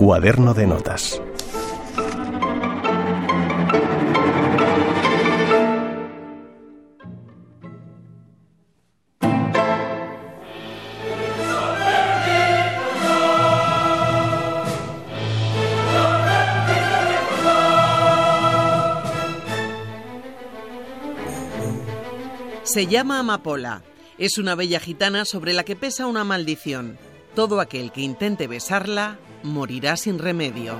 Cuaderno de notas. Se llama Amapola. Es una bella gitana sobre la que pesa una maldición. Todo aquel que intente besarla morirá sin remedio.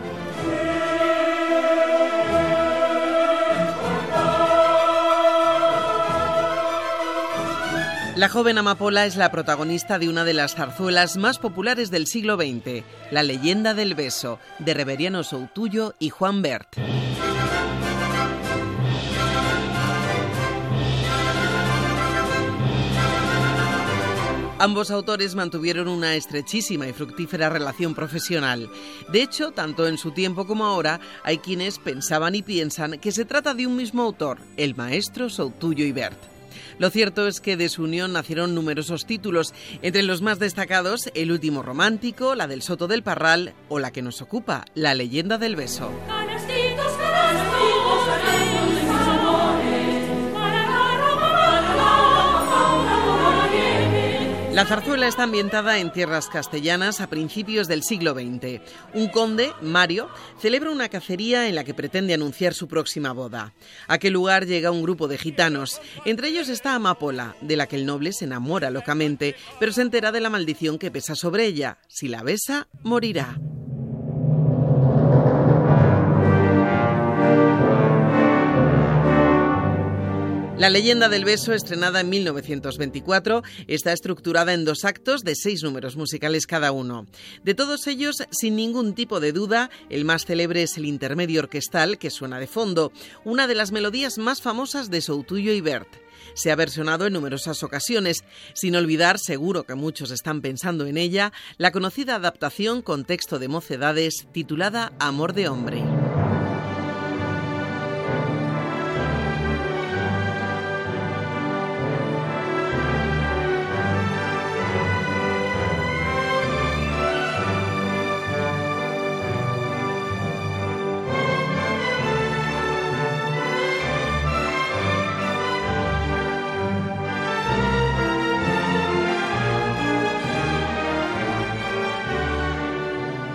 La joven Amapola es la protagonista de una de las zarzuelas más populares del siglo XX, La leyenda del beso, de Reveriano Soutuyo y Juan Bert. Ambos autores mantuvieron una estrechísima y fructífera relación profesional. De hecho, tanto en su tiempo como ahora, hay quienes pensaban y piensan que se trata de un mismo autor, el maestro Soutuyo y Bert. Lo cierto es que de su unión nacieron numerosos títulos, entre los más destacados El último romántico, la del Soto del Parral o la que nos ocupa, La leyenda del beso. La zarzuela está ambientada en tierras castellanas a principios del siglo XX. Un conde, Mario, celebra una cacería en la que pretende anunciar su próxima boda. A aquel lugar llega un grupo de gitanos. Entre ellos está Amapola, de la que el noble se enamora locamente, pero se entera de la maldición que pesa sobre ella. Si la besa, morirá. La leyenda del beso, estrenada en 1924, está estructurada en dos actos de seis números musicales cada uno. De todos ellos, sin ningún tipo de duda, el más célebre es el intermedio orquestal que suena de fondo, una de las melodías más famosas de Soutuyo y Bert. Se ha versionado en numerosas ocasiones, sin olvidar, seguro que muchos están pensando en ella, la conocida adaptación con texto de mocedades titulada Amor de hombre.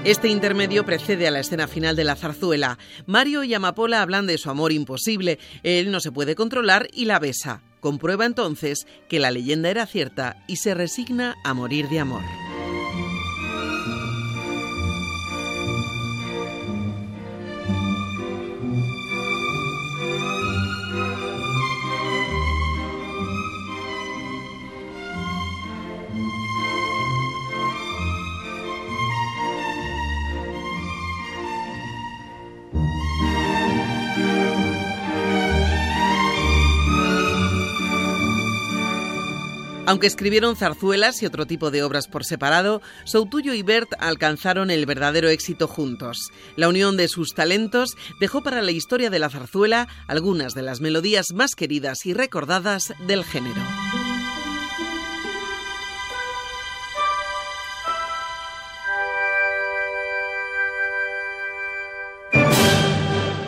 Este intermedio precede a la escena final de la zarzuela. Mario y Amapola hablan de su amor imposible. Él no se puede controlar y la besa. Comprueba entonces que la leyenda era cierta y se resigna a morir de amor. Aunque escribieron zarzuelas y otro tipo de obras por separado, Soutuyo y Bert alcanzaron el verdadero éxito juntos. La unión de sus talentos dejó para la historia de la zarzuela algunas de las melodías más queridas y recordadas del género.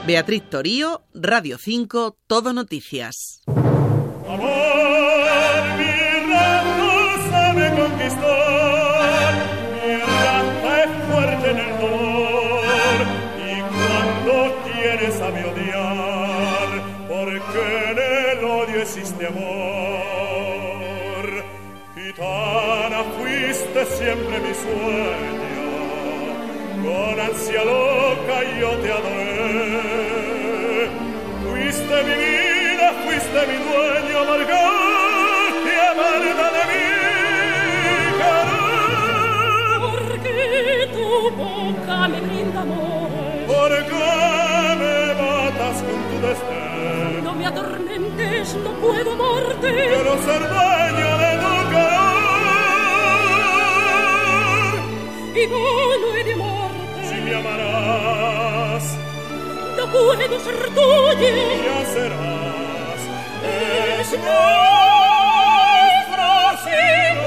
Beatriz Torío, Radio 5, Todo Noticias. conquistar. Existe amor. Gitana, fuiste siempre mi sueño, con ansia loca yo te adoré. Fuiste mi vida, fuiste mi dueño, amargar y e di morte? Se mi amaras. Da cune di certudine mi aseras. E si sino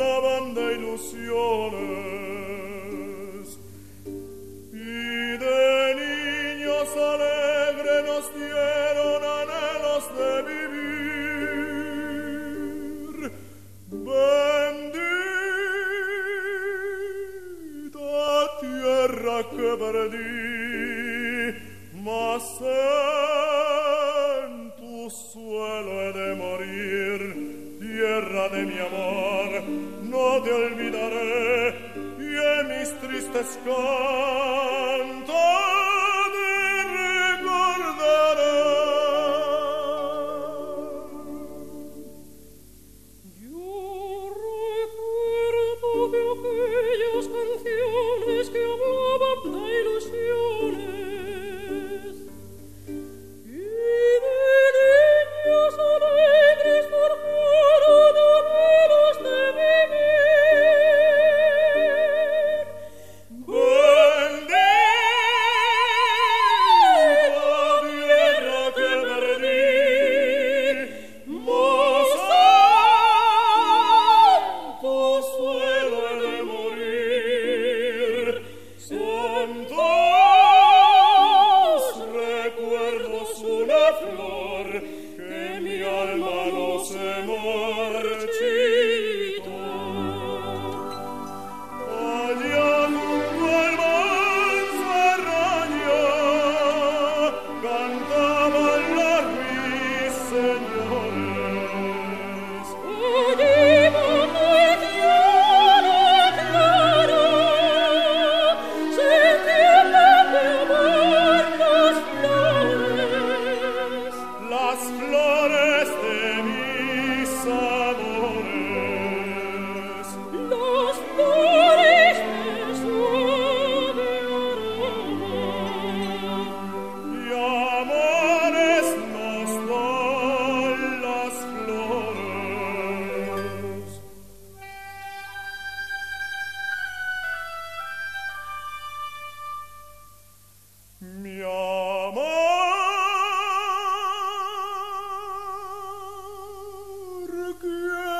amor no de olvidaré y en mis tristes cantos. again.